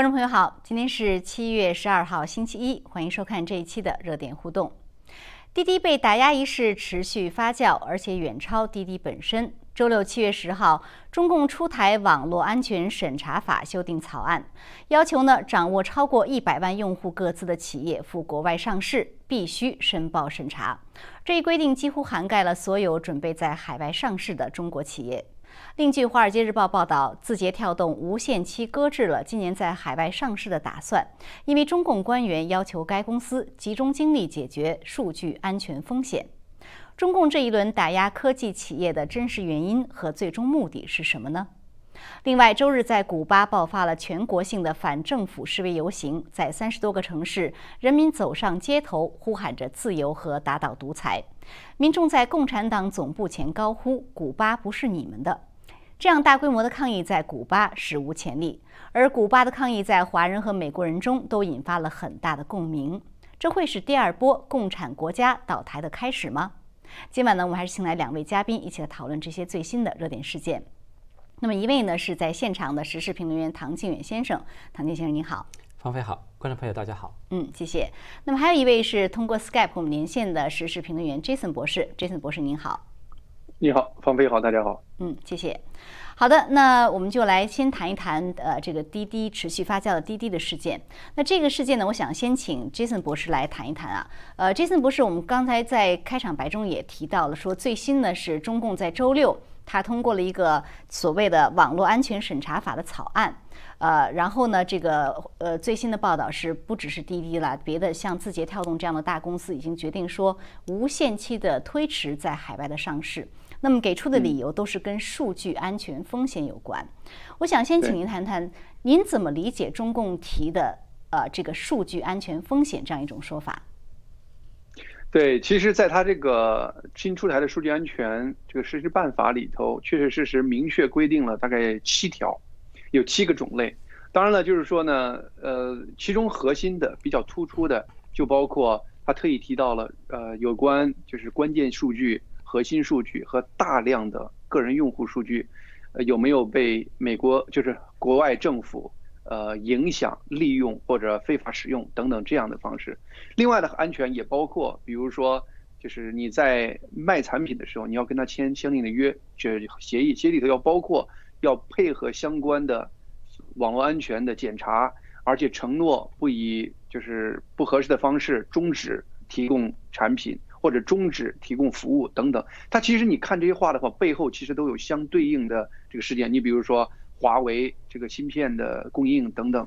观众朋友好，今天是七月十二号星期一，欢迎收看这一期的热点互动。滴滴被打压一事持续发酵，而且远超滴滴本身。周六七月十号，中共出台《网络安全审查法》修订草案，要求呢掌握超过一百万用户各自的企业赴国外上市必须申报审查。这一规定几乎涵盖了所有准备在海外上市的中国企业。另据《华尔街日报》报道，字节跳动无限期搁置了今年在海外上市的打算，因为中共官员要求该公司集中精力解决数据安全风险。中共这一轮打压科技企业的真实原因和最终目的是什么呢？另外，周日在古巴爆发了全国性的反政府示威游行，在三十多个城市，人民走上街头，呼喊着自由和打倒独裁。民众在共产党总部前高呼“古巴不是你们的”。这样大规模的抗议在古巴史无前例，而古巴的抗议在华人和美国人中都引发了很大的共鸣。这会是第二波共产国家倒台的开始吗？今晚呢，我们还是请来两位嘉宾一起来讨论这些最新的热点事件。那么一位呢是在现场的时事评论员唐靖远先生，唐靖先生您好，方飞好，观众朋友大家好，嗯，谢谢。那么还有一位是通过 Skype 我们连线的时事评论员 Jason 博士，Jason 博士您好，你好，方飞好，大家好，嗯，谢谢。好的，那我们就来先谈一谈呃这个滴滴持续发酵的滴滴的事件。那这个事件呢，我想先请 Jason 博士来谈一谈啊。呃，Jason 博士，我们刚才在开场白中也提到了，说最新呢是中共在周六他通过了一个所谓的网络安全审查法的草案。呃，然后呢，这个呃最新的报道是，不只是滴滴了，别的像字节跳动这样的大公司已经决定说无限期的推迟在海外的上市。那么给出的理由都是跟数据安全风险有关。我想先请您谈谈，您怎么理解中共提的呃这个数据安全风险这样一种说法？对，其实，在他这个新出台的数据安全这个实施办法里头，确确实实明确规定了大概七条，有七个种类。当然了，就是说呢，呃，其中核心的比较突出的，就包括他特意提到了呃有关就是关键数据。核心数据和大量的个人用户数据，呃，有没有被美国就是国外政府呃影响、利用或者非法使用等等这样的方式？另外的安全也包括，比如说，就是你在卖产品的时候，你要跟他签相应的约，这协议，协议里头要包括要配合相关的网络安全的检查，而且承诺不以就是不合适的方式终止提供产品。或者终止提供服务等等，它其实你看这些话的话，背后其实都有相对应的这个事件。你比如说华为这个芯片的供应等等，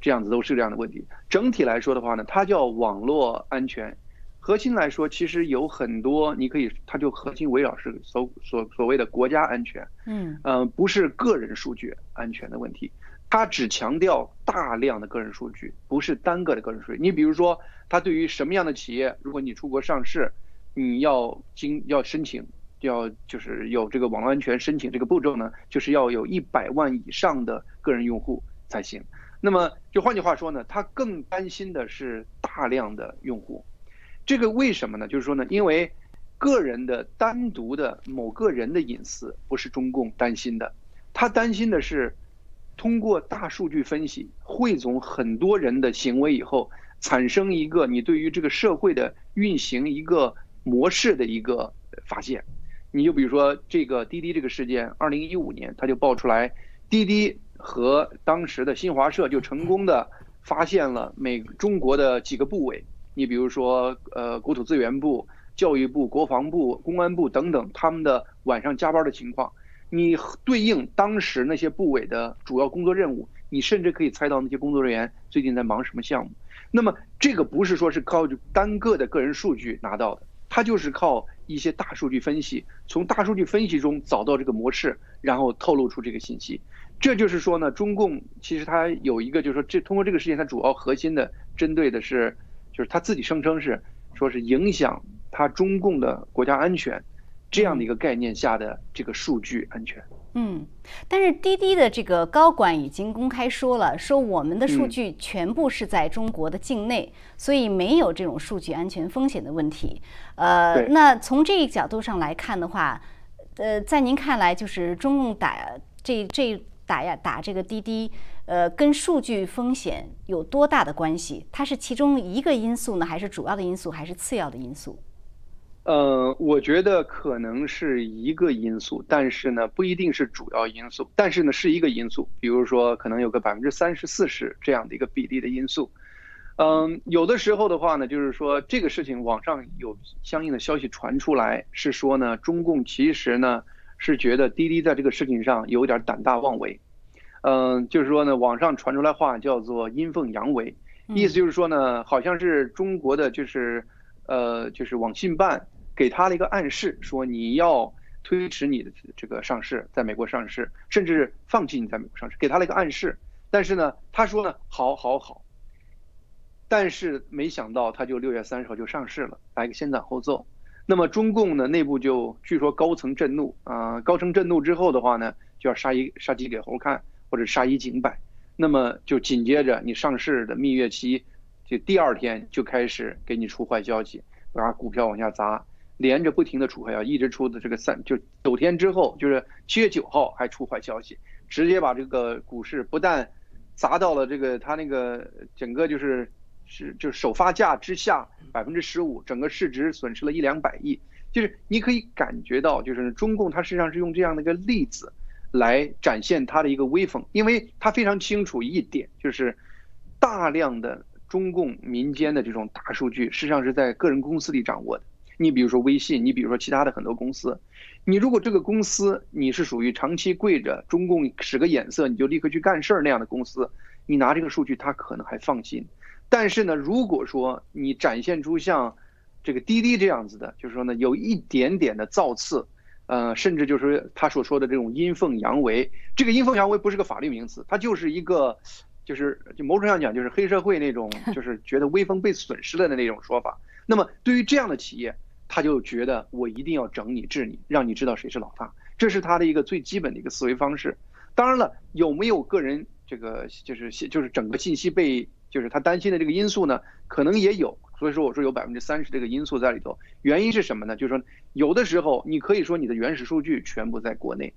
这样子都是这样的问题。整体来说的话呢，它叫网络安全，核心来说其实有很多，你可以它就核心围绕是所所所谓的国家安全，嗯嗯，不是个人数据安全的问题。他只强调大量的个人数据，不是单个的个人数据。你比如说，他对于什么样的企业，如果你出国上市，你要经要申请，要就是有这个网络安全申请这个步骤呢，就是要有一百万以上的个人用户才行。那么就换句话说呢，他更担心的是大量的用户。这个为什么呢？就是说呢，因为个人的单独的某个人的隐私不是中共担心的，他担心的是。通过大数据分析，汇总很多人的行为以后，产生一个你对于这个社会的运行一个模式的一个发现。你就比如说这个滴滴这个事件，二零一五年他就爆出来，滴滴和当时的新华社就成功的发现了美中国的几个部委，你比如说呃国土资源部、教育部、国防部、公安部等等，他们的晚上加班的情况。你对应当时那些部委的主要工作任务，你甚至可以猜到那些工作人员最近在忙什么项目。那么这个不是说是靠单个的个人数据拿到的，它就是靠一些大数据分析，从大数据分析中找到这个模式，然后透露出这个信息。这就是说呢，中共其实它有一个，就是说这通过这个事件，它主要核心的针对的是，就是他自己声称是说是影响他中共的国家安全。这样的一个概念下的这个数据安全，嗯，但是滴滴的这个高管已经公开说了，说我们的数据全部是在中国的境内，所以没有这种数据安全风险的问题。呃，那从这一角度上来看的话，呃，在您看来，就是中共打这这打呀打这个滴滴，呃，跟数据风险有多大的关系？它是其中一个因素呢，还是主要的因素，还是次要的因素？呃，我觉得可能是一个因素，但是呢，不一定是主要因素，但是呢，是一个因素。比如说，可能有个百分之三十、四十这样的一个比例的因素。嗯，有的时候的话呢，就是说这个事情网上有相应的消息传出来，是说呢，中共其实呢是觉得滴滴在这个事情上有点胆大妄为。嗯，就是说呢，网上传出来话叫做阴奉阳违，意思就是说呢，好像是中国的就是呃就是网信办给他了一个暗示，说你要推迟你的这个上市，在美国上市，甚至放弃你在美国上市，给他了一个暗示。但是呢，他说呢，好好好。但是没想到，他就六月三十号就上市了，来个先斩后奏。那么中共呢内部就据说高层震怒啊，高层震怒之后的话呢，就要杀一杀鸡给猴看，或者杀一儆百。那么就紧接着你上市的蜜月期，就第二天就开始给你出坏消息，把股票往下砸，连着不停的出坏消息，一直出的这个三就九天之后，就是七月九号还出坏消息，直接把这个股市不但砸到了这个他那个整个就是。是，就是首发价之下百分之十五，整个市值损失了一两百亿。就是你可以感觉到，就是中共它实际上是用这样的一个例子来展现它的一个威风，因为它非常清楚一点，就是大量的中共民间的这种大数据实际上是在个人公司里掌握的。你比如说微信，你比如说其他的很多公司，你如果这个公司你是属于长期跪着中共使个眼色你就立刻去干事儿那样的公司，你拿这个数据，他可能还放心。但是呢，如果说你展现出像这个滴滴这样子的，就是说呢，有一点点的造次，呃，甚至就是他所说的这种阴奉阳违，这个阴奉阳违不是个法律名词，它就是一个，就是就某种上讲就是黑社会那种，就是觉得威风被损失了的那种说法。那么对于这样的企业，他就觉得我一定要整你治你，让你知道谁是老大，这是他的一个最基本的一个思维方式。当然了，有没有个人这个就是就是整个信息被。就是他担心的这个因素呢，可能也有，所以说我说有百分之三十这个因素在里头。原因是什么呢？就是说有的时候你可以说你的原始数据全部在国内，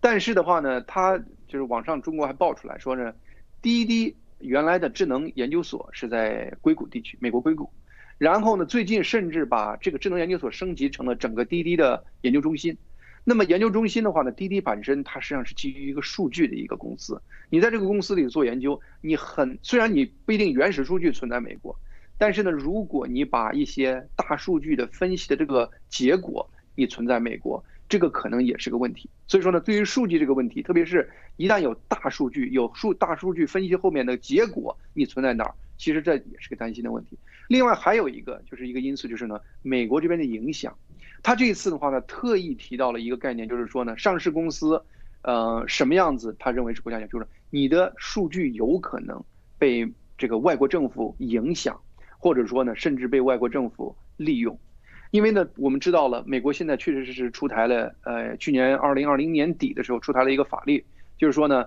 但是的话呢，他就是网上中国还爆出来说呢，滴滴原来的智能研究所是在硅谷地区，美国硅谷，然后呢，最近甚至把这个智能研究所升级成了整个滴滴的研究中心。那么研究中心的话呢，滴滴本身它实际上是基于一个数据的一个公司。你在这个公司里做研究，你很虽然你不一定原始数据存在美国，但是呢，如果你把一些大数据的分析的这个结果你存在美国，这个可能也是个问题。所以说呢，对于数据这个问题，特别是一旦有大数据、有数大数据分析后面的结果你存在哪儿，其实这也是个担心的问题。另外还有一个就是一个因素就是呢，美国这边的影响。他这一次的话呢，特意提到了一个概念，就是说呢，上市公司，呃，什么样子？他认为是国家就是你的数据有可能被这个外国政府影响，或者说呢，甚至被外国政府利用。因为呢，我们知道了，美国现在确实是出台了，呃，去年二零二零年底的时候出台了一个法律，就是说呢。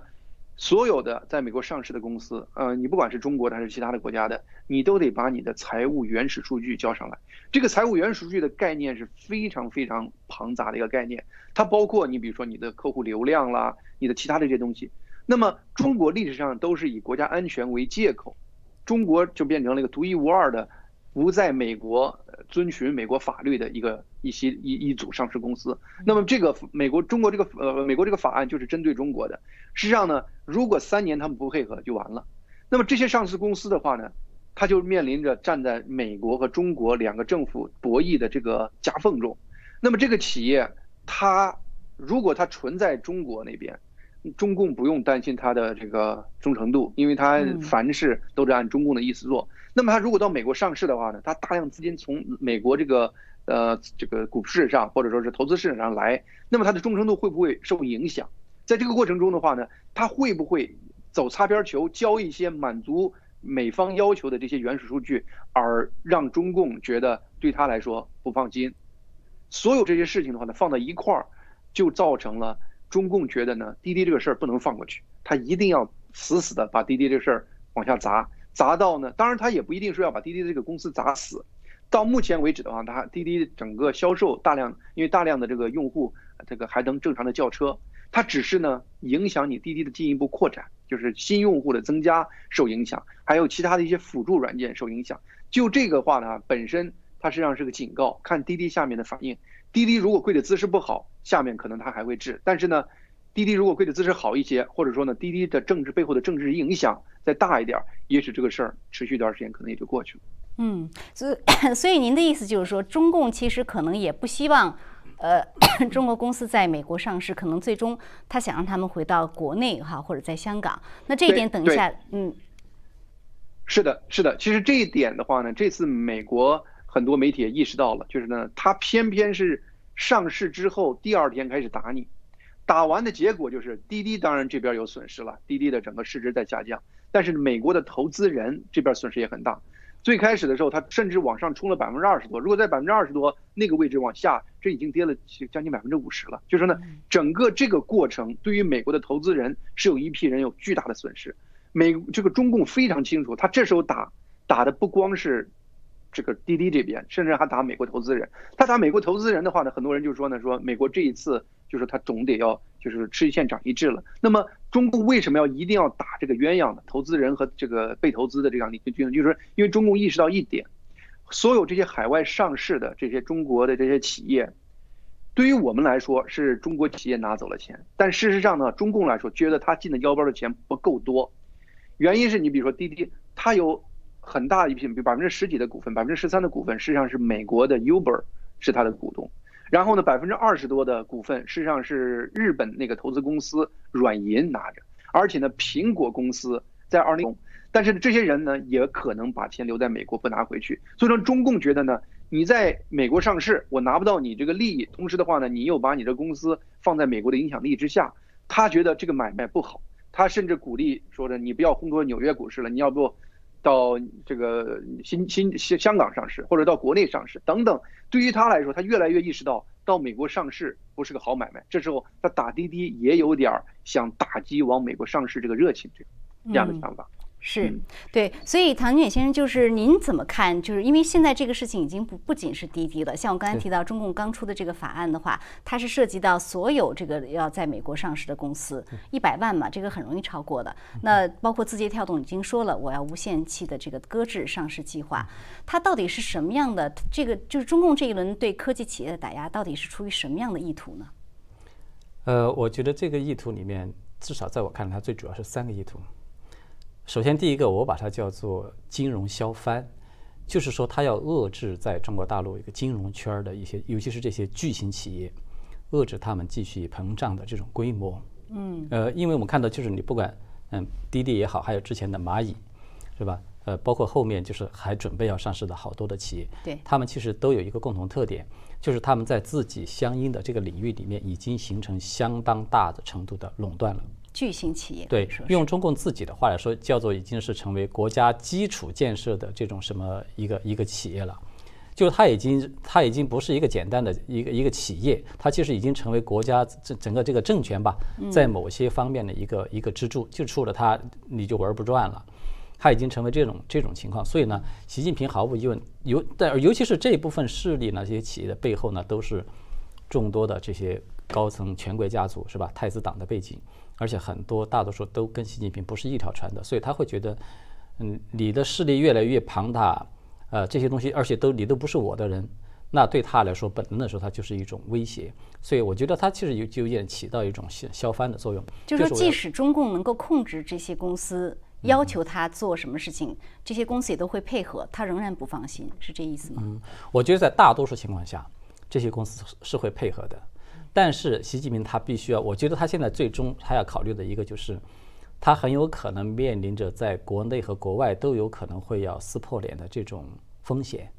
所有的在美国上市的公司，呃，你不管是中国的还是其他的国家的，你都得把你的财务原始数据交上来。这个财务原始数据的概念是非常非常庞杂的一个概念，它包括你比如说你的客户流量啦，你的其他的这些东西。那么中国历史上都是以国家安全为借口，中国就变成了一个独一无二的。不在美国遵循美国法律的一个一些一一组上市公司，那么这个美国中国这个呃美国这个法案就是针对中国的。实际上呢，如果三年他们不配合就完了。那么这些上市公司的话呢，它就面临着站在美国和中国两个政府博弈的这个夹缝中。那么这个企业它如果它存在中国那边。中共不用担心它的这个忠诚度，因为它凡事都是按中共的意思做。那么它如果到美国上市的话呢，它大量资金从美国这个呃这个股市上或者说是投资市场上来，那么它的忠诚度会不会受影响？在这个过程中的话呢，它会不会走擦边球，交一些满足美方要求的这些原始数据，而让中共觉得对他来说不放心？所有这些事情的话呢，放到一块儿，就造成了。中共觉得呢，滴滴这个事儿不能放过去，他一定要死死的把滴滴这个事儿往下砸，砸到呢，当然他也不一定说要把滴滴这个公司砸死。到目前为止的话，他滴滴整个销售大量，因为大量的这个用户，这个还能正常的叫车，它只是呢影响你滴滴的进一步扩展，就是新用户的增加受影响，还有其他的一些辅助软件受影响。就这个话呢，本身它实际上是个警告，看滴滴下面的反应。滴滴如果跪的姿势不好，下面可能它还会治，但是呢，滴滴如果贵的姿势好一些，或者说呢，滴滴的政治背后的政治影响再大一点，也许这个事儿持续一段时间可能也就过去了。嗯，所以 所以您的意思就是说，中共其实可能也不希望，呃，中国公司在美国上市，可能最终他想让他们回到国内哈，或者在香港。那这一点等一下，嗯，是的，是的。其实这一点的话呢，这次美国很多媒体也意识到了，就是呢，他偏偏是上市之后第二天开始打你，打完的结果就是滴滴当然这边有损失了，滴滴的整个市值在下降，但是美国的投资人这边损失也很大。最开始的时候，它甚至往上冲了百分之二十多。如果在百分之二十多那个位置往下，这已经跌了将近百分之五十了。就说呢，整个这个过程对于美国的投资人是有一批人有巨大的损失。美这个中共非常清楚，他这时候打打的不光是这个滴滴这边，甚至还打美国投资人。他打美国投资人的话呢，很多人就说呢，说美国这一次就是他总得要就是吃一堑长一智了。那么。中共为什么要一定要打这个鸳鸯呢？投资人和这个被投资的这样的一个军，就是因为中共意识到一点，所有这些海外上市的这些中国的这些企业，对于我们来说是中国企业拿走了钱，但事实上呢，中共来说觉得他进的腰包的钱不够多，原因是你比如说滴滴，它有很大一批，比如百分之十几的股份，百分之十三的股份实际上是美国的 Uber 是它的股东。然后呢，百分之二十多的股份实际上是日本那个投资公司软银拿着，而且呢，苹果公司在二零，但是这些人呢也可能把钱留在美国不拿回去，所以说中共觉得呢，你在美国上市，我拿不到你这个利益，同时的话呢，你又把你的公司放在美国的影响力之下，他觉得这个买卖不好，他甚至鼓励说的你不要烘托纽约股市了，你要不。到这个新新香香港上市，或者到国内上市等等，对于他来说，他越来越意识到到美国上市不是个好买卖。这时候，他打滴滴也有点想打击往美国上市这个热情，这样的想法。是对，所以唐军先生，就是您怎么看？就是因为现在这个事情已经不不仅是滴滴了，像我刚才提到中共刚出的这个法案的话，它是涉及到所有这个要在美国上市的公司，一百万嘛，这个很容易超过的。那包括字节跳动已经说了，我要无限期的这个搁置上市计划，它到底是什么样的？这个就是中共这一轮对科技企业的打压，到底是出于什么样的意图呢？呃，我觉得这个意图里面，至少在我看来，它最主要是三个意图。首先，第一个我把它叫做金融削藩，就是说它要遏制在中国大陆一个金融圈的一些，尤其是这些巨型企业，遏制他们继续膨胀的这种规模。嗯，呃，因为我们看到，就是你不管嗯滴滴也好，还有之前的蚂蚁，是吧？呃，包括后面就是还准备要上市的好多的企业，对，他们其实都有一个共同特点，就是他们在自己相应的这个领域里面已经形成相当大的程度的垄断了。巨型企业对，用中共自己的话来说，叫做已经是成为国家基础建设的这种什么一个一个企业了，就是它已经它已经不是一个简单的一个一个企业，它其实已经成为国家整整个这个政权吧，在某些方面的一个一个支柱，就除了它你就玩不转了，它已经成为这种这种情况，所以呢，习近平毫无疑问尤但尤其是这一部分势力呢，这些企业的背后呢，都是众多的这些高层权贵家族是吧？太子党的背景。而且很多大多数都跟习近平不是一条船的，所以他会觉得，嗯，你的势力越来越庞大，呃，这些东西，而且都你都不是我的人，那对他来说，本能的时候，他就是一种威胁。所以我觉得他其实有就有点起到一种消消翻的作用。就是说，即使中共能够控制这些公司，要求他做什么事情，这些公司也都会配合，他仍然不放心，是这意思吗？嗯，我觉得在大多数情况下，这些公司是会配合的。但是习近平他必须要，我觉得他现在最终他要考虑的一个就是，他很有可能面临着在国内和国外都有可能会要撕破脸的这种风险。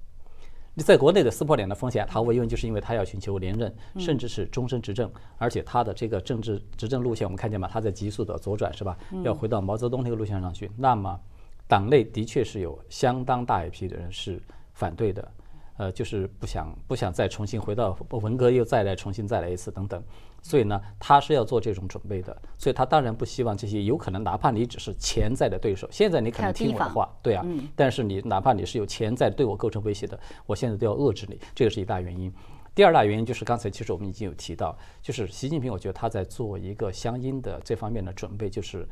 你在国内的撕破脸的风险，毫无疑问就是因为他要寻求连任，甚至是终身执政，而且他的这个政治执政路线，我们看见嘛，他在急速的左转，是吧？要回到毛泽东那个路线上去。那么，党内的确是有相当大一批的人是反对的。呃，就是不想不想再重新回到文革，又再来重新再来一次等等，所以呢，他是要做这种准备的，所以他当然不希望这些有可能，哪怕你只是潜在的对手，现在你可能听我的话，对啊，但是你哪怕你是有潜在对我构成威胁的，我现在都要遏制你，这个是一大原因。第二大原因就是刚才其实我们已经有提到，就是习近平，我觉得他在做一个相应的这方面的准备，就是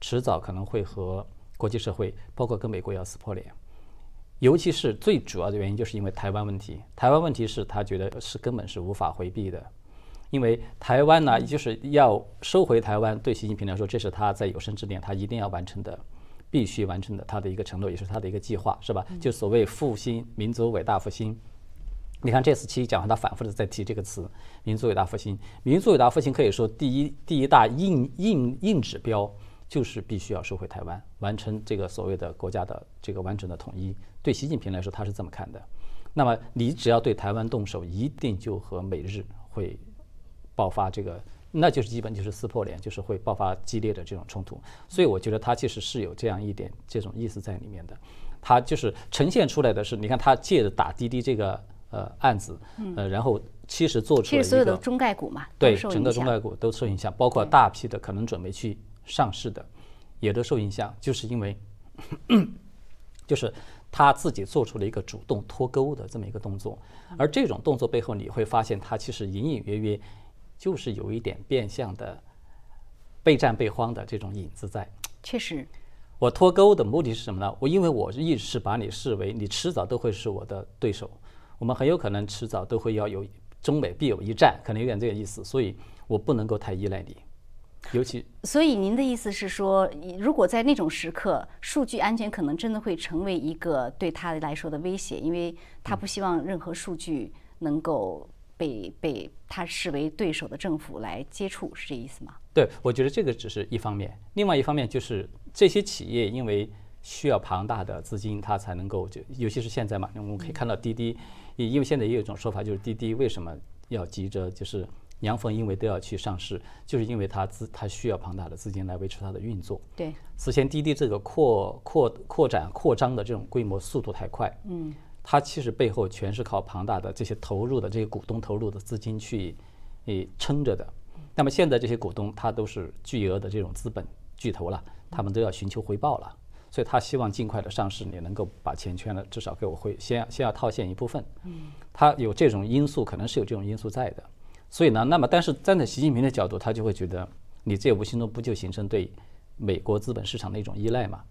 迟早可能会和国际社会，包括跟美国要撕破脸。尤其是最主要的原因，就是因为台湾问题。台湾问题是他觉得是根本是无法回避的，因为台湾呢，就是要收回台湾，对习近平来说，这是他在有生之年他一定要完成的，必须完成的他的一个承诺，也是他的一个计划，是吧？就所谓复兴民族伟大复兴。你看这次七一讲话，他反复的在提这个词“民族伟大复兴”。民族伟大复兴可以说第一第一大硬硬硬指标就是必须要收回台湾，完成这个所谓的国家的这个完整的统一。对习近平来说，他是这么看的。那么你只要对台湾动手，一定就和美日会爆发这个，那就是基本就是撕破脸，就是会爆发激烈的这种冲突。所以我觉得他其实是有这样一点这种意思在里面的。他就是呈现出来的是，你看他借着打滴滴这个呃案子，呃，然后其实做出了一个所有的中概股嘛，对整个中概股都受影响，包括大批的可能准备去上市的也都受影响，就是因为 就是。他自己做出了一个主动脱钩的这么一个动作，而这种动作背后，你会发现他其实隐隐约约就是有一点变相的备战备荒的这种影子在。确实，我脱钩的目的是什么呢？我因为我一直是把你视为你迟早都会是我的对手，我们很有可能迟早都会要有中美必有一战，可能有点这个意思，所以我不能够太依赖你。尤其，所以您的意思是说，如果在那种时刻，数据安全可能真的会成为一个对他来说的威胁，因为他不希望任何数据能够被被他视为对手的政府来接触，是这意思吗？对，我觉得这个只是一方面，另外一方面就是这些企业因为需要庞大的资金，它才能够就，尤其是现在嘛，我们可以看到滴滴，因为现在也有一种说法，就是滴滴为什么要急着就是。阳奉阴违都要去上市，就是因为它资它需要庞大的资金来维持它的运作。对，此前滴滴这个扩扩扩展扩张的这种规模速度太快，嗯，它其实背后全是靠庞大的这些投入的这些股东投入的资金去诶撑着的。那么现在这些股东他都是巨额的这种资本巨头了，他们都要寻求回报了，所以他希望尽快的上市，你能够把钱圈了，至少给我回先先要套现一部分。嗯，他有这种因素，可能是有这种因素在的。所以呢，那么但是站在习近平的角度，他就会觉得，你这无形中不就形成对美国资本市场的一种依赖嘛？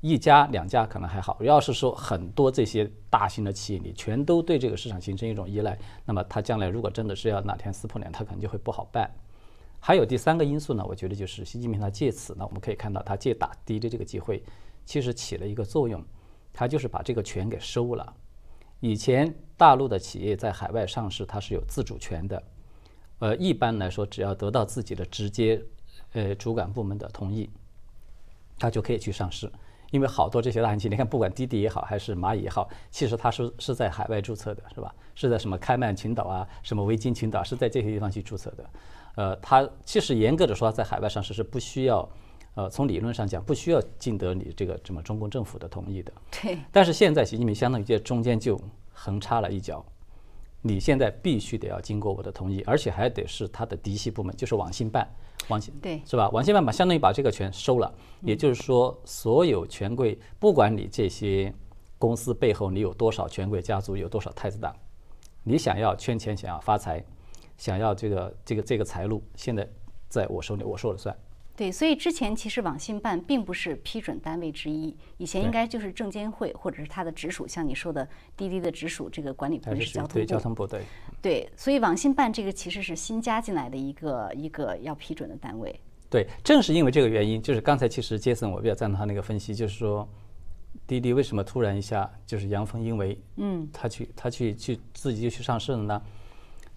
一家两家可能还好，要是说很多这些大型的企业，你全都对这个市场形成一种依赖，那么他将来如果真的是要哪天撕破脸，他可能就会不好办。还有第三个因素呢，我觉得就是习近平他借此呢，我们可以看到他借打滴滴这个机会，其实起了一个作用，他就是把这个权给收了。以前大陆的企业在海外上市，它是有自主权的。呃，一般来说，只要得到自己的直接，呃，主管部门的同意，他就可以去上市。因为好多这些大型企业，你看，不管滴滴也好，还是蚂蚁也好，其实它是是在海外注册的，是吧？是在什么开曼群岛啊，什么维京群岛，是在这些地方去注册的。呃，它其实严格的说，在海外上市是不需要，呃，从理论上讲，不需要经得你这个什么中共政府的同意的。对。但是现在习近平相当于在中间就横插了一脚。你现在必须得要经过我的同意，而且还得是他的嫡系部门，就是网信办，网信对是吧？网信办把相当于把这个权收了，也就是说，所有权贵，不管你这些公司背后你有多少权贵家族，有多少太子党，你想要圈钱，想要发财，想要这个这个这个财路，现在在我手里，我说了算。对，所以之前其实网信办并不是批准单位之一，以前应该就是证监会或者是它的直属，像你说的滴滴的直属这个管理部门是交通部。对，交通部对。对，所以网信办这个其实是新加进来的一个一个要批准的单位。对，正是因为这个原因，就是刚才其实杰森我比较赞同他那个分析，就是说滴滴为什么突然一下就是阳奉阴违，嗯，他去他去去自己就去上市了呢？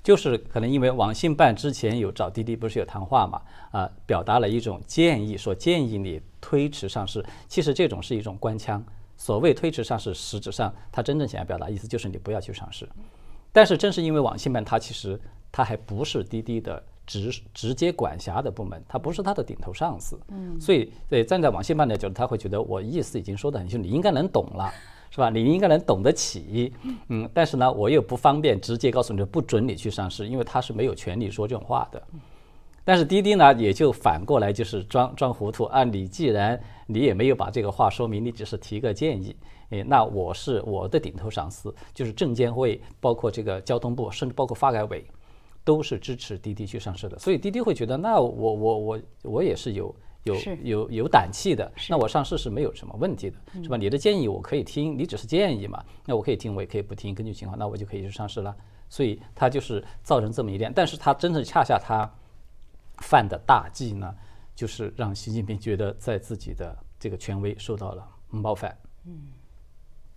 就是可能因为网信办之前有找滴滴，不是有谈话嘛？啊，表达了一种建议，说建议你推迟上市。其实这种是一种官腔。所谓推迟上市，实质上他真正想要表达意思就是你不要去上市。但是正是因为网信办它其实它还不是滴滴的直直接管辖的部门，它不是它的顶头上司。嗯。所以，对站在网信办的角度，他会觉得我意思已经说得很清楚，你应该能懂了。是吧？你应该能懂得起，嗯，但是呢，我又不方便直接告诉你不准你去上市，因为他是没有权利说这种话的。但是滴滴呢，也就反过来就是装装糊涂啊！你既然你也没有把这个话说明，你只是提个建议，哎，那我是我的顶头上司，就是证监会，包括这个交通部，甚至包括发改委，都是支持滴滴去上市的。所以滴滴会觉得，那我我我我也是有有有有胆气的，那我上市是没有什么问题的，是吧？你的建议我可以听，你只是建议嘛，那我可以听，我也可以不听，根据情况，那我就可以去上市了。所以它就是造成这么一点，但是它真正恰恰它犯的大忌呢，就是让习近平觉得在自己的这个权威受到了冒犯。嗯。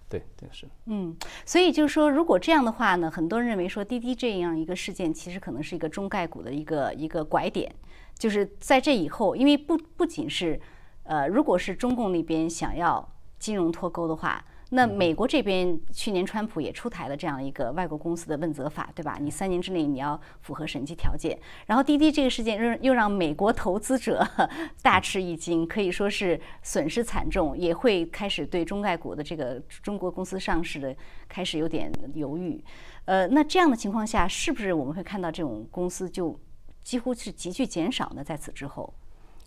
对，这个是。嗯，所以就是说，如果这样的话呢，很多人认为说滴滴这样一个事件，其实可能是一个中概股的一个一个拐点，就是在这以后，因为不不仅是，呃，如果是中共那边想要金融脱钩的话。那美国这边去年川普也出台了这样一个外国公司的问责法，对吧？你三年之内你要符合审计条件。然后滴滴这个事件又又让美国投资者 大吃一惊，可以说是损失惨重，也会开始对中概股的这个中国公司上市的开始有点犹豫。呃，那这样的情况下，是不是我们会看到这种公司就几乎是急剧减少呢？在此之后，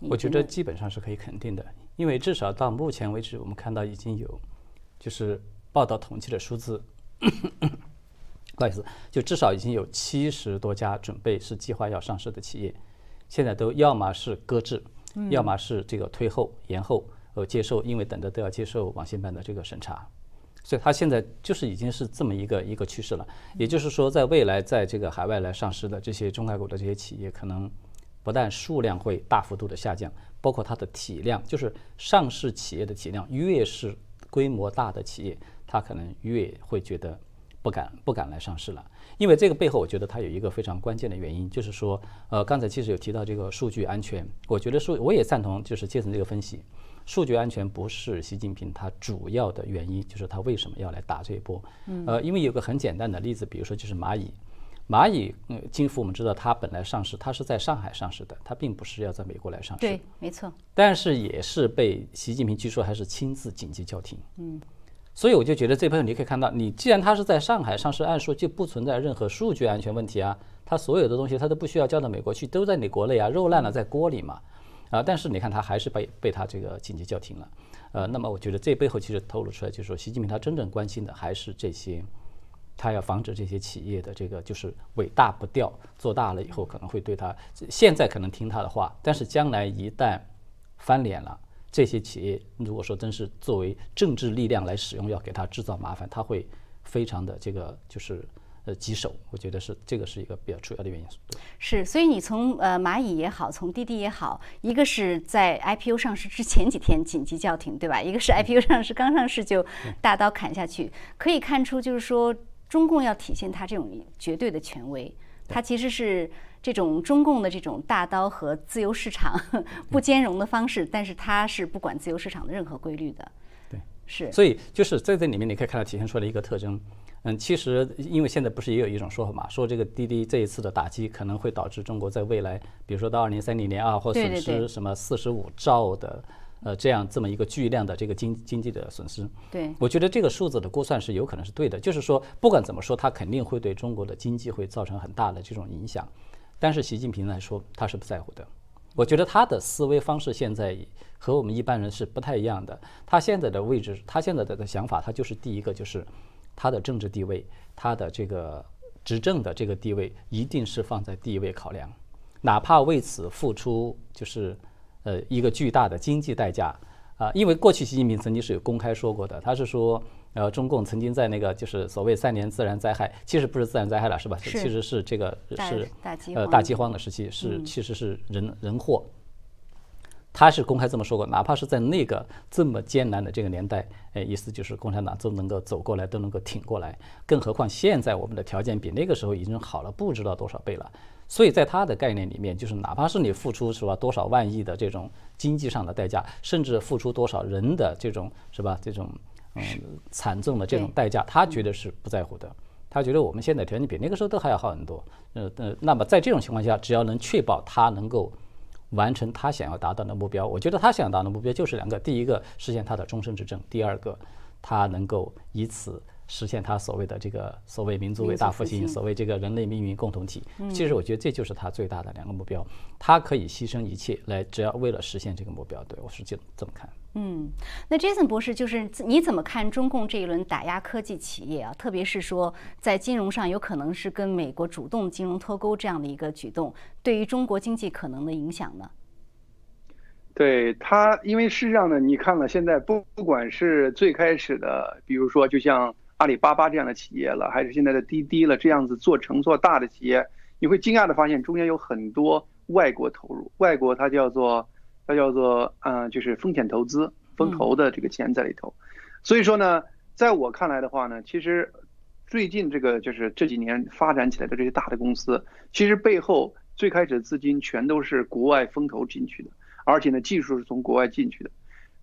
我觉得基本上是可以肯定的，因为至少到目前为止，我们看到已经有。就是报道统计的数字，不好意思，就至少已经有七十多家准备是计划要上市的企业，现在都要么是搁置，要么是这个推后延后呃接受，因为等着都要接受网信办的这个审查，所以它现在就是已经是这么一个一个趋势了。也就是说，在未来在这个海外来上市的这些中概股的这些企业，可能不但数量会大幅度的下降，包括它的体量，就是上市企业的体量越是。规模大的企业，它可能越会觉得不敢不敢来上市了，因为这个背后，我觉得它有一个非常关键的原因，就是说，呃，刚才其实有提到这个数据安全，我觉得数我也赞同，就是杰森这个分析，数据安全不是习近平他主要的原因，就是他为什么要来打这一波，呃，因为有个很简单的例子，比如说就是蚂蚁。蚂蚁，嗯，金服我们知道，它本来上市，它是在上海上市的，它并不是要在美国来上市。对，没错。但是也是被习近平据说还是亲自紧急叫停。嗯。所以我就觉得这部分你可以看到，你既然它是在上海上市，按说就不存在任何数据安全问题啊，它所有的东西它都不需要交到美国去，都在你国内啊，肉烂了在锅里嘛。啊，但是你看他还是被被他这个紧急叫停了。呃，那么我觉得这背后其实透露出来，就是说习近平他真正关心的还是这些。他要防止这些企业的这个就是尾大不掉，做大了以后可能会对他现在可能听他的话，但是将来一旦翻脸了，这些企业如果说真是作为政治力量来使用，要给他制造麻烦，他会非常的这个就是呃棘手。我觉得是这个是一个比较主要的原因。是，所以你从呃蚂蚁也好，从滴滴也好，一个是在 IPO 上市之前几天紧急叫停，对吧？一个是 IPO 上市刚上市就大刀砍下去，可以看出就是说。中共要体现它这种绝对的权威，它其实是这种中共的这种大刀和自由市场 不兼容的方式，但是它是不管自由市场的任何规律的。对，是。所以就是在这里面，你可以看到体现出来一个特征。嗯，其实因为现在不是也有一种说法嘛，说这个滴滴这一次的打击可能会导致中国在未来，比如说到二零三零年啊，或损失什么四十五兆的。呃，这样这么一个巨量的这个经经济的损失，对我觉得这个数字的估算是有可能是对的。就是说，不管怎么说，它肯定会对中国的经济会造成很大的这种影响。但是习近平来说，他是不在乎的。我觉得他的思维方式现在和我们一般人是不太一样的。他现在的位置，他现在的想法，他就是第一个，就是他的政治地位，他的这个执政的这个地位，一定是放在第一位考量，哪怕为此付出就是。呃，一个巨大的经济代价啊，因为过去习近平曾经是有公开说过的，他是说，呃，中共曾经在那个就是所谓三年自然灾害，其实不是自然灾害了，是吧？其实是这个是呃大饥荒的时期，是其实是人人祸。他是公开这么说过，哪怕是在那个这么艰难的这个年代，哎，意思就是共产党都能够走过来，都能够挺过来，更何况现在我们的条件比那个时候已经好了不知道多少倍了。所以在他的概念里面，就是哪怕是你付出是吧多少万亿的这种经济上的代价，甚至付出多少人的这种是吧这种嗯惨重的这种代价，他觉得是不在乎的。他觉得我们现在条件比那个时候都还要好很多。呃呃，那么在这种情况下，只要能确保他能够完成他想要达到的目标，我觉得他想达到的目标就是两个：第一个，实现他的终身执政；第二个，他能够以此实现他所谓的这个所谓民族伟大复兴，所谓这个人类命运共同体。其实我觉得这就是他最大的两个目标，他可以牺牲一切来，只要为了实现这个目标。对我是这这么看。嗯，那 Jason 博士就是你怎么看中共这一轮打压科技企业啊？特别是说在金融上有可能是跟美国主动金融脱钩这样的一个举动，对于中国经济可能的影响呢？对他，因为事实上呢，你看了现在不不管是最开始的，比如说就像阿里巴巴这样的企业了，还是现在的滴滴了这样子做成做大的企业，你会惊讶的发现中间有很多外国投入，外国它叫做它叫做嗯，就是风险投资、风投的这个钱在里头。所以说呢，在我看来的话呢，其实最近这个就是这几年发展起来的这些大的公司，其实背后最开始的资金全都是国外风投进去的。而且呢，技术是从国外进去的。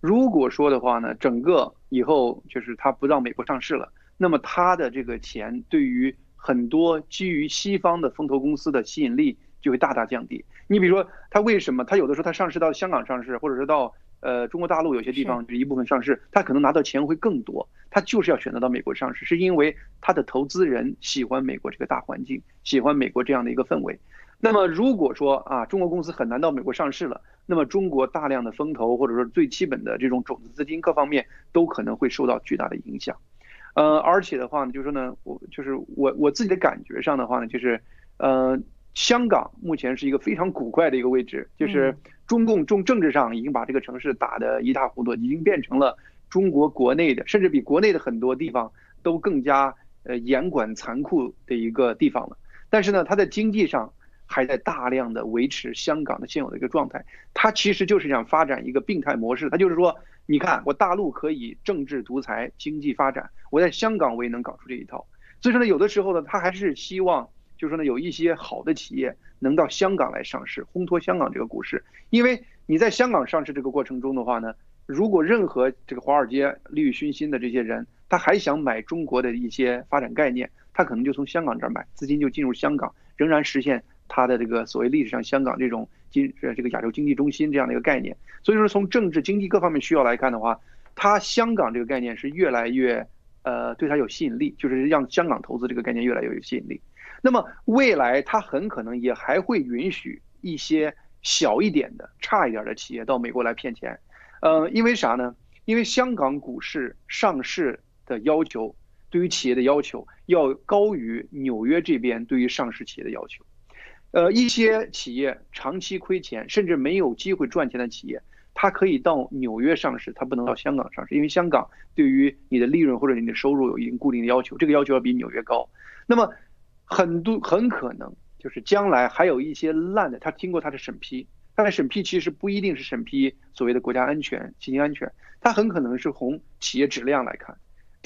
如果说的话呢，整个以后就是它不让美国上市了，那么它的这个钱对于很多基于西方的风投公司的吸引力就会大大降低。你比如说，它为什么它有的时候它上市到香港上市，或者是到呃中国大陆有些地方就一部分上市，它可能拿到钱会更多。它就是要选择到美国上市，是因为它的投资人喜欢美国这个大环境，喜欢美国这样的一个氛围。那么如果说啊，中国公司很难到美国上市了，那么中国大量的风投或者说最基本的这种种子资金各方面都可能会受到巨大的影响。呃，而且的话呢，就是说呢，我就是我我自己的感觉上的话呢，就是呃，香港目前是一个非常古怪的一个位置，就是中共中政治上已经把这个城市打得一塌糊涂，已经变成了中国国内的，甚至比国内的很多地方都更加呃严管残酷的一个地方了。但是呢，它在经济上。还在大量的维持香港的现有的一个状态，它其实就是想发展一个病态模式。它就是说，你看我大陆可以政治独裁、经济发展，我在香港我也能搞出这一套。所以说呢，有的时候呢，他还是希望，就是说呢，有一些好的企业能到香港来上市，烘托香港这个股市。因为你在香港上市这个过程中的话呢，如果任何这个华尔街利欲熏心的这些人，他还想买中国的一些发展概念，他可能就从香港这儿买，资金就进入香港，仍然实现。他的这个所谓历史上香港这种经呃这个亚洲经济中心这样的一个概念，所以说从政治经济各方面需要来看的话，它香港这个概念是越来越呃对它有吸引力，就是让香港投资这个概念越来越有吸引力。那么未来它很可能也还会允许一些小一点的差一点的企业到美国来骗钱，呃，因为啥呢？因为香港股市上市的要求对于企业的要求要高于纽约这边对于上市企业的要求。呃，一些企业长期亏钱，甚至没有机会赚钱的企业，它可以到纽约上市，它不能到香港上市，因为香港对于你的利润或者你的收入有一定固定的要求，这个要求要比纽约高。那么，很多很可能就是将来还有一些烂的，他经过他的审批，他的审批其实不一定是审批所谓的国家安全、信息安全，它很可能是从企业质量来看。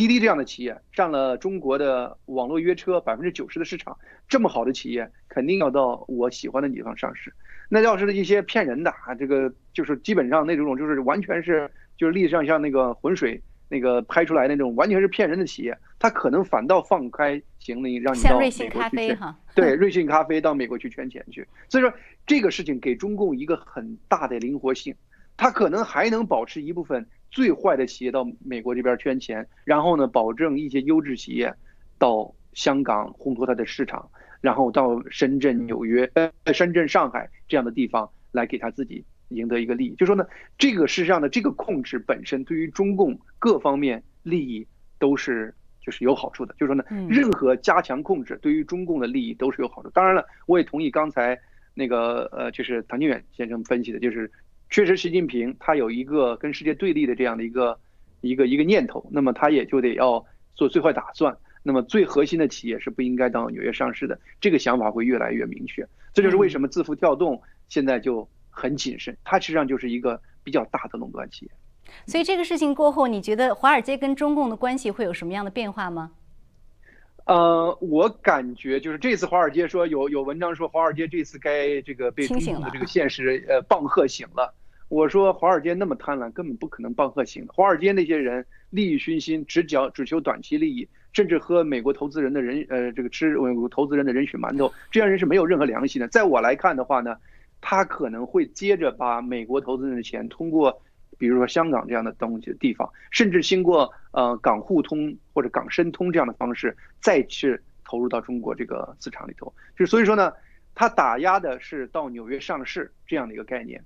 滴滴这样的企业占了中国的网络约车百分之九十的市场，这么好的企业肯定要到我喜欢的地方上市。那要是一些骗人的啊，这个就是基本上那种就是完全是就是历史上像那个浑水那个拍出来那种完全是骗人的企业，它可能反倒放开行李让你到美国去哈，对，瑞幸咖啡到美国去圈钱去。所以说这个事情给中共一个很大的灵活性，它可能还能保持一部分。最坏的企业到美国这边圈钱，然后呢，保证一些优质企业到香港烘托它的市场，然后到深圳、纽约、呃深圳、上海这样的地方来给他自己赢得一个利益。就说呢，这个事实上呢这个控制本身对于中共各方面利益都是就是有好处的。就说呢，任何加强控制对于中共的利益都是有好处。当然了，我也同意刚才那个呃，就是唐靖远先生分析的，就是。确实，习近平他有一个跟世界对立的这样的一个一个一个念头，那么他也就得要做最坏打算。那么最核心的企业是不应该到纽约上市的，这个想法会越来越明确。这就是为什么字符跳动现在就很谨慎，它实际上就是一个比较大的垄断企业。所以这个事情过后，你觉得华尔街跟中共的关系会有什么样的变化吗？呃，我感觉就是这次华尔街说有有文章说华尔街这次该这个被中共的这个现实呃棒喝醒了。我说华尔街那么贪婪，根本不可能棒喝醒的。华尔街那些人利欲熏心，只讲只求短期利益，甚至喝美国投资人的人呃这个吃投资人的人血馒头，这样人是没有任何良心的。在我来看的话呢，他可能会接着把美国投资人的钱通过比如说香港这样的东西的地方，甚至经过呃港沪通或者港深通这样的方式，再去投入到中国这个市场里头。就所以说呢，它打压的是到纽约上市这样的一个概念，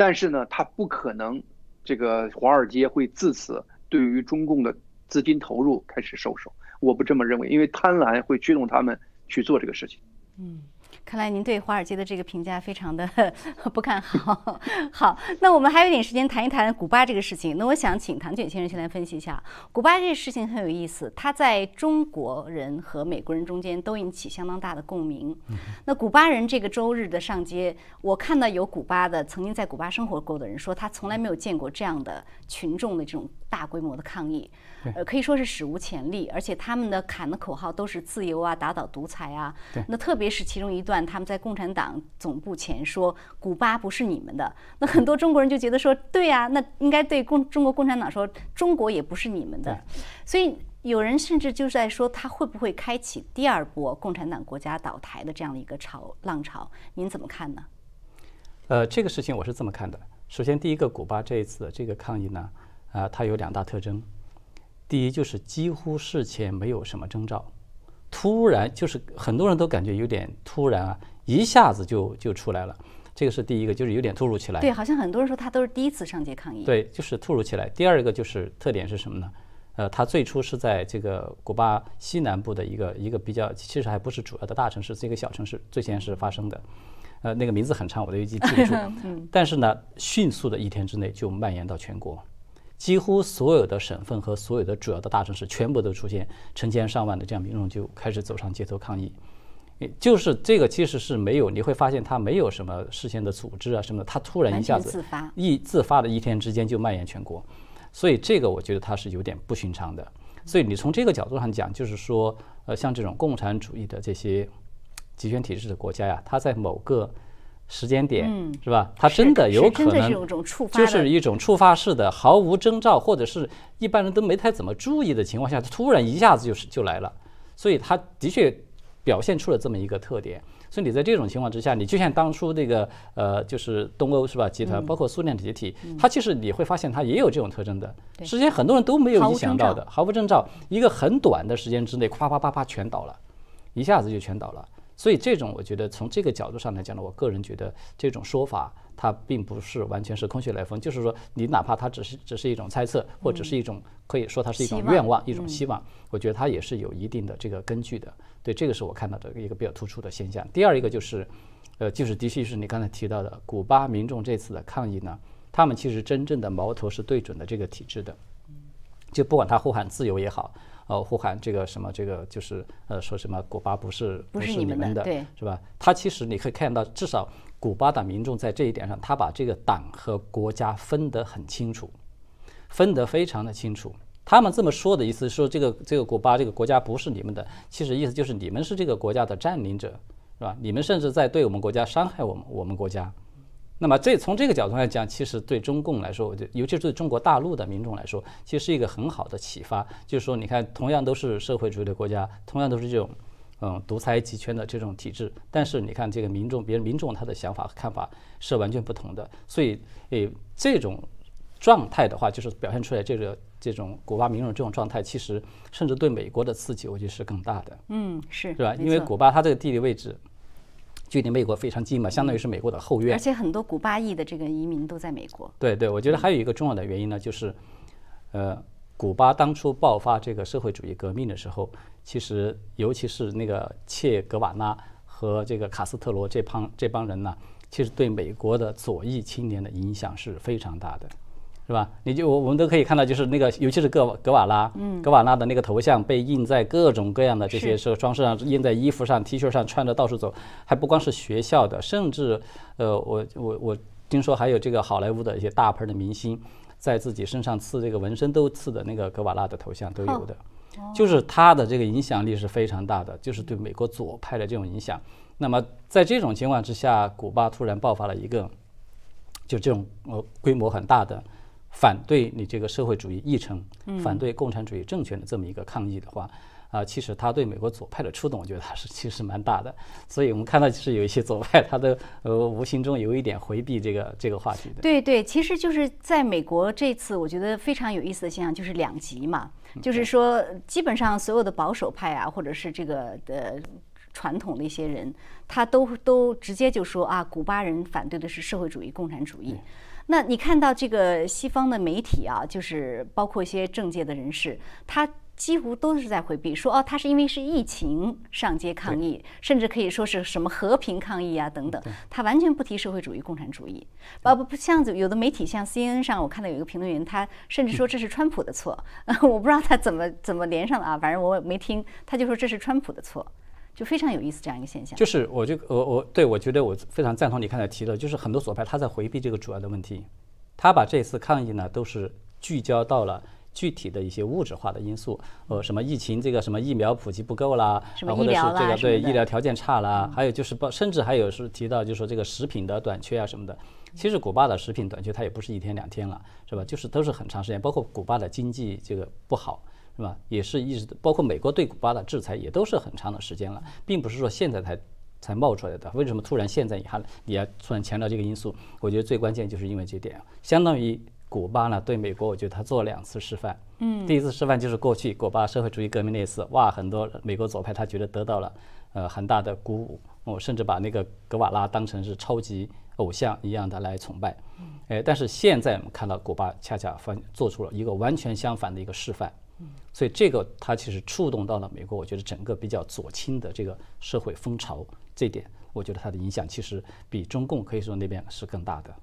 但是呢，他不可能这个华尔街会自此对于中共的资金投入开始收手。我不这么认为，因为贪婪会驱动他们去做这个事情。嗯。看来您对华尔街的这个评价非常的 不看好。好，那我们还有一点时间谈一谈古巴这个事情。那我想请唐卷先生先来分析一下古巴这个事情很有意思，它在中国人和美国人中间都引起相当大的共鸣。那古巴人这个周日的上街，我看到有古巴的曾经在古巴生活过的人说，他从来没有见过这样的群众的这种大规模的抗议。呃，可以说是史无前例，而且他们的喊的口号都是自由啊，打倒独裁啊。那特别是其中一段，他们在共产党总部前说：“古巴不是你们的。”那很多中国人就觉得说：“对呀，那应该对共中国共产党说，中国也不是你们的。”所以有人甚至就在说，他会不会开启第二波共产党国家倒台的这样的一个潮浪潮？您怎么看呢？呃，这个事情我是这么看的。首先，第一个，古巴这一次的这个抗议呢，啊，它有两大特征。第一就是几乎事前没有什么征兆，突然就是很多人都感觉有点突然啊，一下子就就出来了，这个是第一个，就是有点突如其来。对，好像很多人说他都是第一次上街抗议。对，就是突如其来。第二个就是特点是什么呢？呃，他最初是在这个古巴西南部的一个一个比较，其实还不是主要的大城市，是一个小城市，最先是发生的。呃，那个名字很长，我都已经记不住。但是呢，迅速的一天之内就蔓延到全国。几乎所有的省份和所有的主要的大城市，全部都出现成千上万的这样民众就开始走上街头抗议。就是这个其实是没有，你会发现它没有什么事先的组织啊什么的，它突然一下子一自发的一天之间就蔓延全国，所以这个我觉得它是有点不寻常的。所以你从这个角度上讲，就是说，呃，像这种共产主义的这些集权体制的国家呀，它在某个。时间点是吧？它真的有可能就是一种触发式的，毫无征兆，或者是一般人都没太怎么注意的情况下，突然一下子就是就来了。所以它的确表现出了这么一个特点。所以你在这种情况之下，你就像当初那个呃，就是东欧是吧？集团包括苏联解体，它其实你会发现它也有这种特征的。实际上很多人都没有意想到的，毫无征兆，一个很短的时间之内，啪啪啪啪全倒了，一下子就全倒了。所以这种，我觉得从这个角度上来讲呢，我个人觉得这种说法它并不是完全是空穴来风，就是说你哪怕它只是只是一种猜测，或者是一种可以说它是一种愿望、一种希望，我觉得它也是有一定的这个根据的。对，这个是我看到的一个比较突出的现象。第二一个就是，呃，就是的确是你刚才提到的，古巴民众这次的抗议呢，他们其实真正的矛头是对准的这个体制的，就不管他呼喊自由也好。呃，呼喊这个什么，这个就是呃，说什么古巴不是不是你们的，对，是吧？他其实你可以看到，至少古巴的民众在这一点上，他把这个党和国家分得很清楚，分得非常的清楚。他们这么说的意思，说这个这个古巴这个国家不是你们的，其实意思就是你们是这个国家的占领者，是吧？你们甚至在对我们国家伤害我们我们国家。那么这从这个角度来讲，其实对中共来说，我觉得，尤其是对中国大陆的民众来说，其实是一个很好的启发。就是说，你看，同样都是社会主义的国家，同样都是这种，嗯，独裁集权的这种体制，但是你看这个民众，别人民众他的想法和看法是完全不同的。所以，诶，这种状态的话，就是表现出来这个这种古巴民众这种状态，其实甚至对美国的刺激，我觉得是更大的。嗯，是，是吧？因为古巴它这个地理位置。距离美国非常近嘛，相当于是美国的后院。而且很多古巴裔的这个移民都在美国。对对，我觉得还有一个重要的原因呢，就是，呃，古巴当初爆发这个社会主义革命的时候，其实尤其是那个切格瓦拉和这个卡斯特罗这帮这帮人呢，其实对美国的左翼青年的影响是非常大的。是吧？你就我我们都可以看到，就是那个，尤其是格格瓦拉，嗯，格瓦拉的那个头像被印在各种各样的这些是装饰上，印在衣服上、T 恤上，穿着到处走。还不光是学校的，甚至，呃，我我我听说还有这个好莱坞的一些大牌的明星，在自己身上刺这个纹身，都刺的那个格瓦拉的头像都有的。就是他的这个影响力是非常大的，就是对美国左派的这种影响。那么在这种情况之下，古巴突然爆发了一个，就这种呃规模很大的。反对你这个社会主义议程，反对共产主义政权的这么一个抗议的话，啊，其实他对美国左派的触动，我觉得还是其实蛮大的。所以我们看到，就是有一些左派，他的呃无形中有一点回避这个这个话题的。对对，其实就是在美国这次，我觉得非常有意思的现象就是两极嘛，就是说基本上所有的保守派啊，或者是这个的传统的一些人，他都都直接就说啊，古巴人反对的是社会主义、共产主义。那你看到这个西方的媒体啊，就是包括一些政界的人士，他。几乎都是在回避，说哦，他是因为是疫情上街抗议，甚至可以说是什么和平抗议啊等等，他完全不提社会主义、共产主义。啊不不，像有的媒体像 CNN 上，我看到有一个评论员，他甚至说这是川普的错，我不知道他怎么怎么连上的啊，反正我没听，他就说这是川普的错，就非常有意思这样一个现象。就是我就我我对我觉得我非常赞同你刚才提的，就是很多左派他在回避这个主要的问题，他把这次抗议呢都是聚焦到了。具体的一些物质化的因素，呃，什么疫情这个什么疫苗普及不够啦，或者是这个对医疗条件差啦，还有就是包，甚至还有是提到就是说这个食品的短缺啊什么的。其实古巴的食品短缺它也不是一天两天了，是吧？就是都是很长时间，包括古巴的经济这个不好，是吧？也是一直包括美国对古巴的制裁也都是很长的时间了，并不是说现在才才冒出来的。为什么突然现在你还你要突然强调这个因素？我觉得最关键就是因为这点，相当于。古巴呢，对美国，我觉得他做了两次示范。嗯，第一次示范就是过去古巴社会主义革命那次，哇，很多美国左派他觉得得到了呃很大的鼓舞，我甚至把那个格瓦拉当成是超级偶像一样的来崇拜。嗯，哎，但是现在我们看到古巴恰恰反做出了一个完全相反的一个示范。所以这个它其实触动到了美国，我觉得整个比较左倾的这个社会风潮，这点我觉得它的影响其实比中共可以说那边是更大的。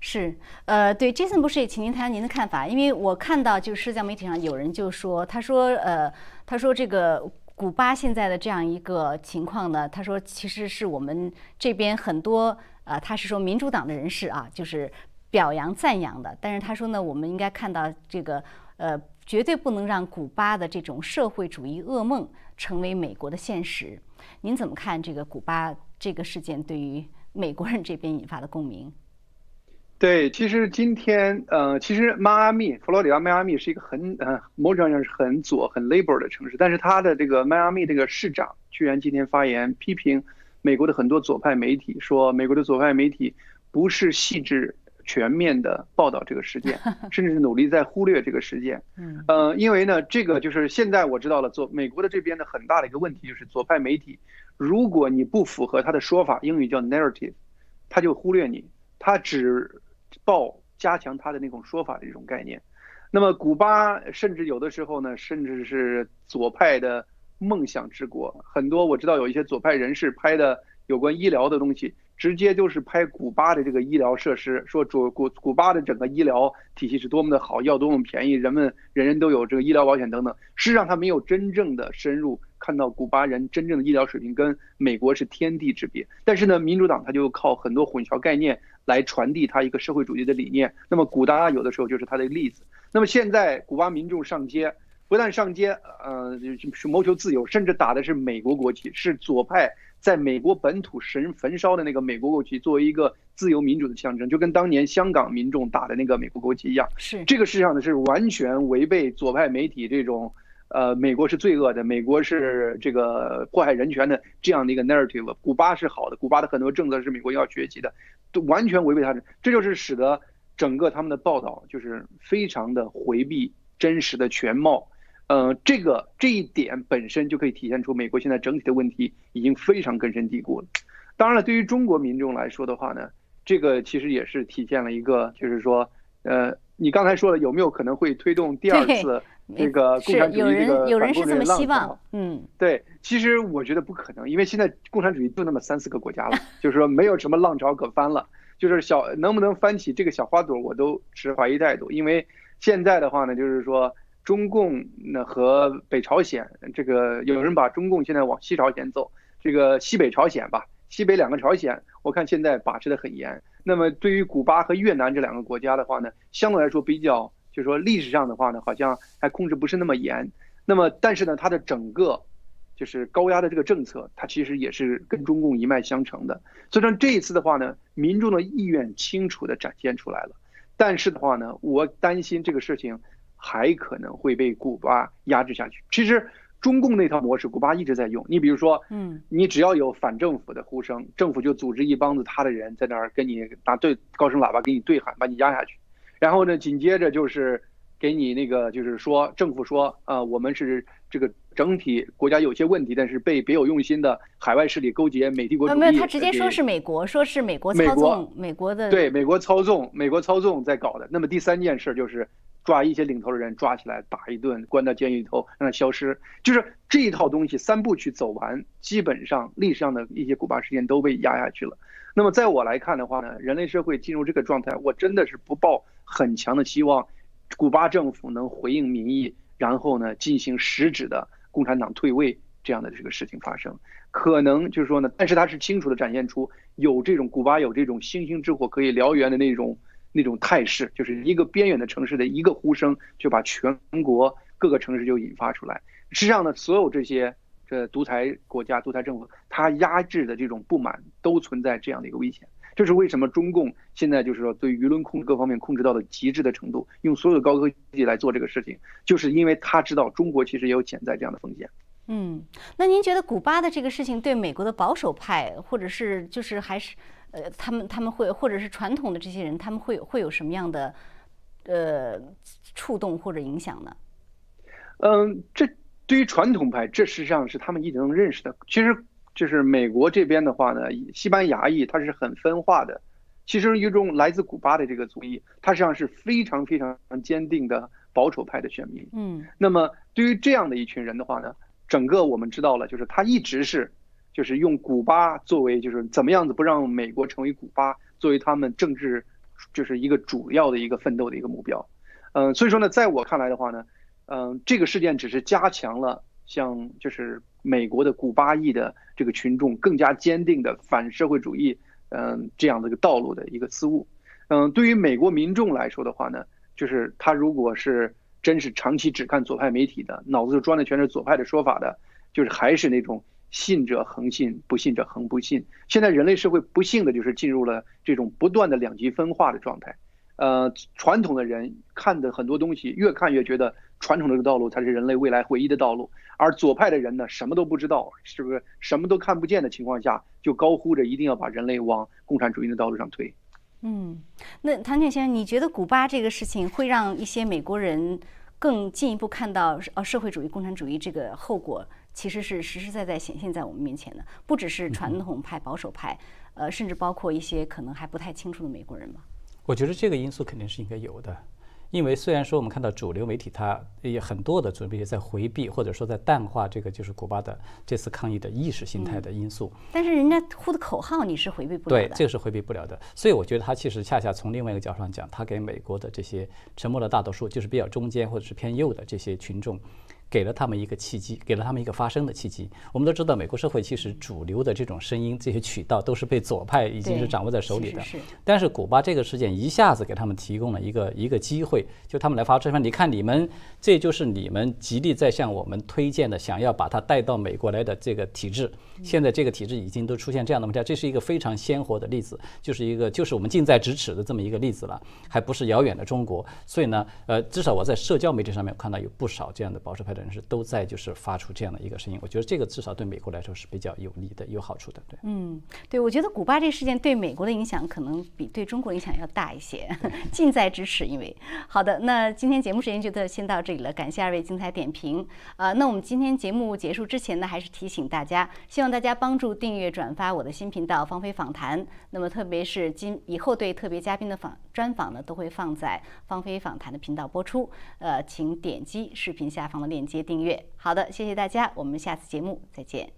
是，呃，对，Jason 博士也请您谈谈您的看法，因为我看到就是社交媒体上有人就说，他说，呃，他说这个古巴现在的这样一个情况呢，他说其实是我们这边很多，呃，他是说民主党的人士啊，就是表扬赞扬的，但是他说呢，我们应该看到这个，呃，绝对不能让古巴的这种社会主义噩梦成为美国的现实。您怎么看这个古巴这个事件对于美国人这边引发的共鸣？对，其实今天，呃，其实迈阿密，佛罗里达迈阿密是一个很，呃，某种上是很左、很 labor 的城市，但是他的这个迈阿密这个市长居然今天发言批评美国的很多左派媒体，说美国的左派媒体不是细致全面的报道这个事件，甚至是努力在忽略这个事件。嗯，呃，因为呢，这个就是现在我知道了，左美国的这边的很大的一个问题就是左派媒体，如果你不符合他的说法，英语叫 narrative，他就忽略你，他只。报加强他的那种说法的一种概念，那么古巴甚至有的时候呢，甚至是左派的梦想之国，很多我知道有一些左派人士拍的有关医疗的东西，直接就是拍古巴的这个医疗设施，说主古古巴的整个医疗体系是多么的好，药多么便宜，人们人人都有这个医疗保险等等。事实上，他没有真正的深入看到古巴人真正的医疗水平跟美国是天地之别。但是呢，民主党他就靠很多混淆概念。来传递他一个社会主义的理念。那么古巴有的时候就是他的例子。那么现在古巴民众上街，不但上街，呃，是谋求自由，甚至打的是美国国旗，是左派在美国本土神焚烧的那个美国国旗，作为一个自由民主的象征，就跟当年香港民众打的那个美国国旗一样。是这个实际上呢是完全违背左派媒体这种。呃，美国是罪恶的，美国是这个迫害人权的这样的一个 narrative。古巴是好的，古巴的很多政策是美国要学习的，都完全违背他的，这就是使得整个他们的报道就是非常的回避真实的全貌。呃，这个这一点本身就可以体现出美国现在整体的问题已经非常根深蒂固了。当然了，对于中国民众来说的话呢，这个其实也是体现了一个，就是说，呃，你刚才说了有没有可能会推动第二次？这个共产主义这个反共的浪潮，嗯，对，其实我觉得不可能，因为现在共产主义就那么三四个国家了，就是说没有什么浪潮可翻了，就是小能不能翻起这个小花朵，我都持怀疑态度。因为现在的话呢，就是说中共呢和北朝鲜，这个有人把中共现在往西朝鲜走，这个西北朝鲜吧，西北两个朝鲜，我看现在把持的很严。那么对于古巴和越南这两个国家的话呢，相对来说比较。就是说历史上的话呢，好像还控制不是那么严。那么，但是呢，它的整个就是高压的这个政策，它其实也是跟中共一脉相承的。所以说这一次的话呢，民众的意愿清楚的展现出来了。但是的话呢，我担心这个事情还可能会被古巴压制下去。其实中共那套模式，古巴一直在用。你比如说，嗯，你只要有反政府的呼声，政府就组织一帮子他的人在那儿跟你拿对高声喇叭给你对喊，把你压下去。然后呢，紧接着就是给你那个，就是说政府说，啊，我们是这个整体国家有些问题，但是被别有用心的海外势力勾结美帝国主义。没有，他直接说是美国，说是美国操纵美国的。对，美国操纵，美国操纵在搞的。那么第三件事就是。抓一些领头的人，抓起来打一顿，关到监狱里头，让他消失。就是这一套东西三部曲走完，基本上历史上的一些古巴事件都被压下去了。那么在我来看的话呢，人类社会进入这个状态，我真的是不抱很强的希望，古巴政府能回应民意，然后呢进行实质的共产党退位这样的这个事情发生。可能就是说呢，但是它是清楚的展现出有这种古巴有这种星星之火可以燎原的那种。那种态势，就是一个边远的城市的一个呼声，就把全国各个城市就引发出来。实际上呢，所有这些这独裁国家、独裁政府，它压制的这种不满，都存在这样的一个危险。这是为什么中共现在就是说对舆论控制各方面控制到了极致的程度，用所有的高科技来做这个事情，就是因为他知道中国其实也有潜在这样的风险。嗯，那您觉得古巴的这个事情对美国的保守派，或者是就是还是？呃，他们他们会，或者是传统的这些人，他们会会有什么样的呃触动或者影响呢？嗯，这对于传统派，这实际上是他们一直能认识的。其实就是美国这边的话呢，西班牙裔它是很分化的。其实一种来自古巴的这个族裔，它实际上是非常非常坚定的保守派的选民。嗯，那么对于这样的一群人的话呢，整个我们知道了，就是他一直是。就是用古巴作为，就是怎么样子不让美国成为古巴作为他们政治，就是一个主要的一个奋斗的一个目标。嗯，所以说呢，在我看来的话呢，嗯，这个事件只是加强了像就是美国的古巴裔的这个群众更加坚定的反社会主义，嗯，这样的一个道路的一个思路。嗯，对于美国民众来说的话呢，就是他如果是真是长期只看左派媒体的，脑子里装的全是左派的说法的，就是还是那种。信者恒信，不信者恒不信。现在人类社会不幸的就是进入了这种不断的两极分化的状态。呃，传统的人看的很多东西，越看越觉得传统这个道路才是人类未来唯一的道路，而左派的人呢，什么都不知道，是不是什么都看不见的情况下，就高呼着一定要把人类往共产主义的道路上推。嗯，那唐建先生，你觉得古巴这个事情会让一些美国人更进一步看到呃社会主义、共产主义这个后果？其实是实实在在显现在我们面前的，不只是传统派、保守派，呃，甚至包括一些可能还不太清楚的美国人吧。我觉得这个因素肯定是应该有的，因为虽然说我们看到主流媒体它也很多的主流媒体在回避或者说在淡化这个就是古巴的这次抗议的意识形态的因素，但是人家呼的口号你是回避不了的。对，这个是回避不了的。所以我觉得他其实恰恰从另外一个角度上讲，他给美国的这些沉默的大多数，就是比较中间或者是偏右的这些群众。给了他们一个契机，给了他们一个发声的契机。我们都知道，美国社会其实主流的这种声音，这些渠道都是被左派已经是掌握在手里的。但是古巴这个事件一下子给他们提供了一个一个机会，就他们来发声。你看，你们这就是你们极力在向我们推荐的，想要把它带到美国来的这个体制。现在这个体制已经都出现这样的问题，这是一个非常鲜活的例子，就是一个就是我们近在咫尺的这么一个例子了，还不是遥远的中国。所以呢，呃，至少我在社交媒体上面看到有不少这样的保守派的。人士都在就是发出这样的一个声音，我觉得这个至少对美国来说是比较有利的、有好处的。对，嗯，对，我觉得古巴这个事件对美国的影响可能比对中国影响要大一些，近在咫尺。因为好的，那今天节目时间就到先到这里了，感谢二位精彩点评。呃，那我们今天节目结束之前呢，还是提醒大家，希望大家帮助订阅、转发我的新频道“芳菲访谈”。那么，特别是今以后对特别嘉宾的访专访呢，都会放在“芳菲访谈”的频道播出。呃，请点击视频下方的链接。订阅，好的，谢谢大家，我们下次节目再见。